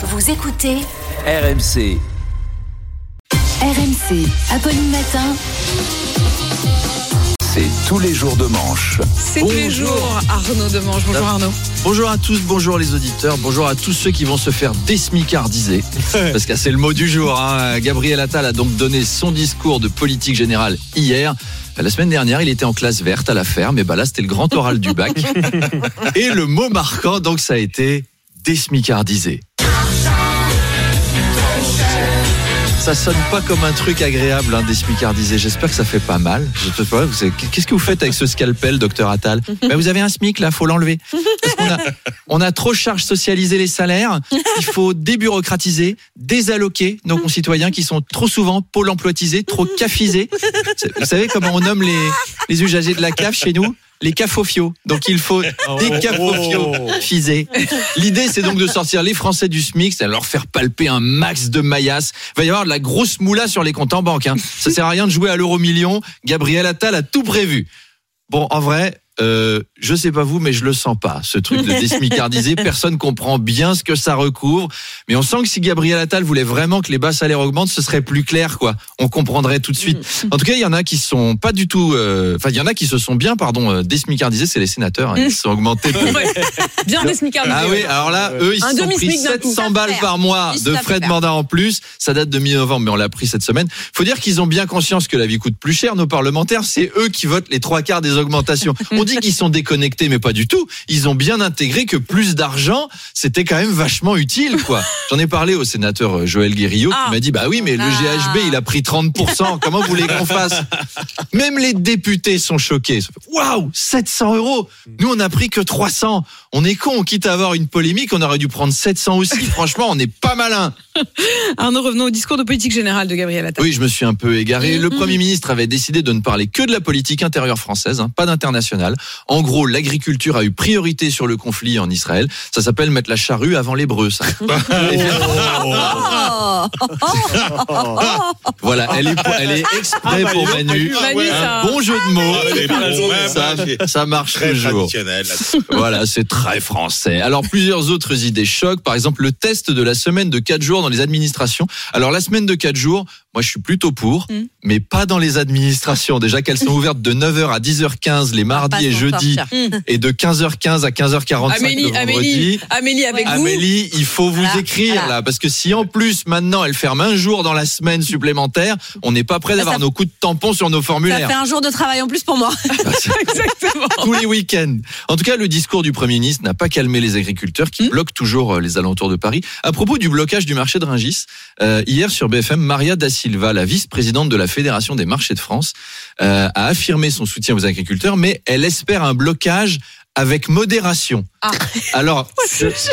Vous écoutez RMC. RMC, Apolline Matin. C'est tous les jours de manche. C'est tous les jours Arnaud Demange. Bonjour Arnaud. Bonjour à tous, bonjour les auditeurs, bonjour à tous ceux qui vont se faire désmicardiser. Parce que c'est le mot du jour. Hein. Gabriel Attal a donc donné son discours de politique générale hier. La semaine dernière, il était en classe verte à la ferme, et bah là, c'était le grand oral du bac. Et le mot marquant, donc, ça a été désmicardisé. Ça sonne pas comme un truc agréable, hein, désmicardisé. J'espère que ça fait pas mal. Je te vois, vous savez, Qu'est-ce que vous faites avec ce scalpel, docteur Attal Ben, Vous avez un SMIC là, faut l'enlever. Qu'on a, on a trop charge socialisé les salaires. Il faut débureaucratiser, désalloquer nos concitoyens qui sont trop souvent pôle emploitisés, trop cafisés. Vous savez comment on nomme les, les usagers de la CAF chez nous? Les cafofios. Donc il faut des cafofios fisés. L'idée c'est donc de sortir les Français du SMIC, c'est de leur faire palper un max de maillasses. Il va y avoir de la grosse moula sur les comptes en banque. Hein. Ça sert à rien de jouer à l'euro million. Gabriel Attal a tout prévu. Bon, en vrai, euh, je sais pas vous, mais je le sens pas. Ce truc de désmicardisé, personne comprend bien ce que ça recouvre. Mais on sent que si Gabriel Attal voulait vraiment que les bas salaires augmentent, ce serait plus clair, quoi. On comprendrait tout de suite. En tout cas, il y en a qui sont pas du tout. euh, Enfin, il y en a qui se sont bien, pardon, euh, désmicardisés. C'est les sénateurs. hein, qui se sont augmentés. de- Bien désmicardisé. ah oui, alors là, eux, ils se sont pris d'un coup. 700 balles par mois Ils de frais de mandat en plus. Ça date de mi-novembre, mais on l'a pris cette semaine. Faut dire qu'ils ont bien conscience que la vie coûte plus cher. Nos parlementaires, c'est eux qui votent les trois quarts des augmentations. On dit qu'ils sont déconnectés, mais pas du tout. Ils ont bien intégré que plus d'argent, c'était quand même vachement utile, quoi. J'en ai parlé au sénateur euh, Joël Guérillo Ah. qui m'a dit, bah oui, mais le Ah. GHB, il a pris 30%. Comment vous voulez qu'on fasse? Même les députés sont choqués. Waouh, 700 euros. Nous, on a pris que 300. On est con, quitte à avoir une polémique, on aurait dû prendre 700 aussi. Franchement, on n'est pas malin. Arnaud, revenons au discours de politique générale de Gabriel Attal. Oui, je me suis un peu égaré. Le Premier ministre avait décidé de ne parler que de la politique intérieure française, hein, pas d'international. En gros, l'agriculture a eu priorité sur le conflit en Israël. Ça s'appelle mettre la charrue avant l'hébreu, ça. Voilà, elle est, pour- elle est exprès pour Manu. Manu, ça- Un bon jeu de mots. Ah, Ça, ça marche Très toujours. Voilà, c'est très français. Alors, plusieurs autres idées choc. Par exemple, le test de la semaine de 4 jours dans les administrations. Alors, la semaine de 4 jours, moi, je suis plutôt pour, Mm. mais pas dans les administrations. Déjà qu'elles sont ouvertes de 9h à 10h15 les mardis et jeudis et de 15h15 à 15h45 Amélie, le vendredi. Amélie, Amélie avec vous. Amélie, il faut vous Voilà, écrire voilà. là, parce que si en plus maintenant elle ferme un jour dans la semaine supplémentaire, on n'est pas prêt d'avoir ça- nos coups de tampon sur nos Ça formulaires fait un jour de travail en plus pour moi. Exactement. tous les week-ends. En tout cas, le discours du Premier ministre n'a pas calmé les agriculteurs qui Hmm. bloquent toujours euh, les alentours de Paris. À propos du blocage du marché de Ringis, euh, hier sur BFM, Maria da Silva, la vice-présidente de la Fédération des marchés de France, euh, a affirmé son soutien aux agriculteurs, mais elle espère un blocage avec modération. Ah. Alors,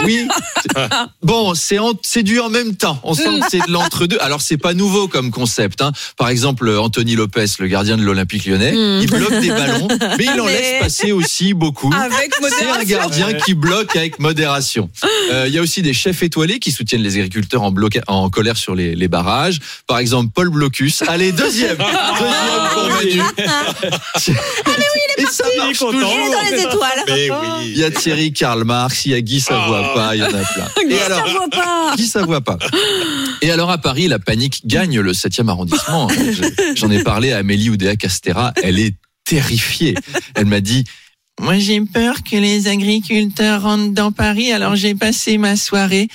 oui, c'est- bon, c'est c'est du en même temps. On sent que c'est de l'entre-deux. Alors, c'est pas nouveau comme concept. Hein. Par exemple, Anthony Lopez, le gardien de l'Olympique lyonnais, Hmm. il bloque des ballons, mais il en Mais- laisse passer aussi beaucoup. Avec C'est un modération. gardien qui bloque avec modération. Euh, Il y a aussi des chefs étoilés qui soutiennent les agriculteurs en, bloca- en colère sur les, les barrages. Par exemple, Paul Blocus. Allez, deuxième. Deuxième pour Manu. Et ça marche Il est toujours. dans les étoiles. Mais Il oui. y a Thierry Karl Marx, il y a Guy Savoie pas, il y en a plein. Et Ça alors, voit pas. Guy Savoie pas. Et alors à Paris, la panique gagne le 7e arrondissement. Je- J'en ai parlé à Amélie Oudéa Castera, elle est terrifiée. Elle m'a dit Moi j'ai peur que les agriculteurs rentrent dans Paris, alors j'ai passé ma soirée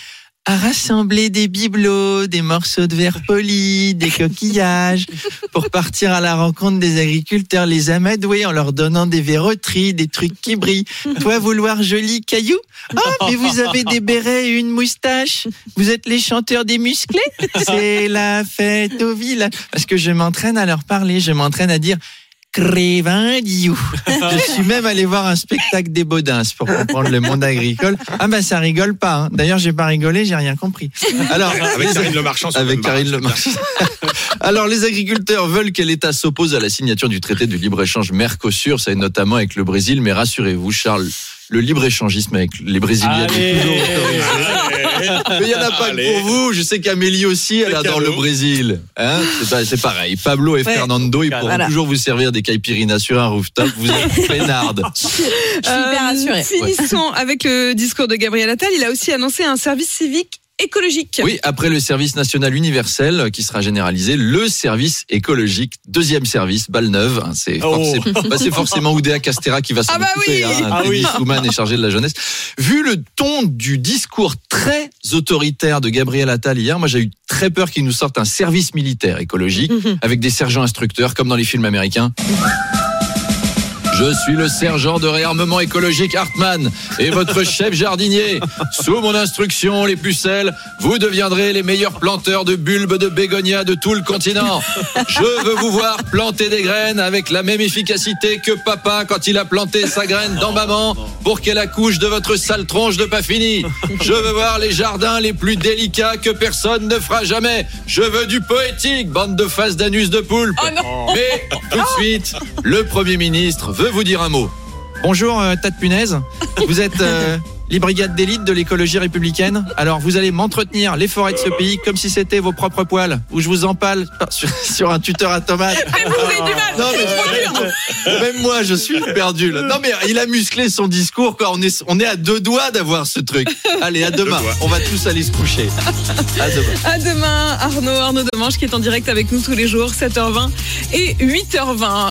à rassembler des bibelots, des morceaux de verre poli, des coquillages, pour partir à la rencontre des agriculteurs, les amadouer en leur donnant des verroteries, des trucs qui brillent. Toi, vouloir joli caillou? Oh, mais vous avez des bérets et une moustache. Vous êtes les chanteurs des musclés? C'est la fête au village. Parce que je m'entraîne à leur parler, je m'entraîne à dire Crévindiou. Je suis même allé voir un spectacle des Baudins pour comprendre le monde agricole. Ah ben ça rigole pas. hein. D'ailleurs, j'ai pas rigolé, j'ai rien compris. Alors, Avec Karine Le Marchand. avec Karine Le Marchand. Alors, les agriculteurs veulent que l'État s'oppose à la signature du traité de libre-échange Mercosur, ça est notamment avec le Brésil, mais rassurez-vous, Charles, le libre-échangisme avec les Brésiliens. Mais il n'y en a pas Allez. que pour vous. Je sais qu'Amélie aussi, elle adore le Brésil. Hein c'est pas- c'est pareil. Pablo et Ouais. Fernando, ils pourront Voilà. toujours vous servir des caipirinhas sur un rooftop. Vous êtes peinarde. Je suis hyper Euh, rassurée. Finissons avec le discours de Gabriel Attal. Il a aussi annoncé un service civique écologique. Oui, après le service national universel euh, qui sera généralisé, le service écologique, deuxième service, balle neuve. hein, C'est Oh. forcément, bah, forcément Oudéa Castera qui va s'en Ah bah occuper. oui. hein. Ah oui. Denis Souman est chargé de la jeunesse. Vu le ton du discours très autoritaire de Gabriel Attal hier, moi j'ai eu très peur qu'il nous sorte un service militaire écologique avec des sergents instructeurs comme dans les films américains. Je suis le sergent de réarmement écologique Hartmann et votre chef jardinier. Sous mon instruction, les pucelles, vous deviendrez les meilleurs planteurs de bulbes de bégonia de tout le continent. Je veux vous voir planter des graines avec la même efficacité que papa quand il a planté sa graine dans maman pour qu'elle accouche de votre sale tronche de pas fini. Je veux voir les jardins les plus délicats que personne ne fera jamais. Je veux du poétique, bande de faces d'anus de poulpe. Oh Mais tout de suite, le Premier ministre veut vous dire un mot. Bonjour, euh, tas de punaise. Vous êtes euh, les brigades d'élite de l'écologie républicaine. Alors, vous allez m'entretenir les forêts de ce pays comme si c'était vos propres poils, où je vous empale sur, sur un tuteur à tomates. Vous avez du mal. Non, mais même moi, je suis perdu. Là. Non, mais il a musclé son discours. Quoi. On, est, on est à deux doigts d'avoir ce truc. Allez, à demain. On va tous aller se coucher. À demain. À demain, Arnaud, Arnaud Demange qui est en direct avec nous tous les jours, 7h20 et 8h20.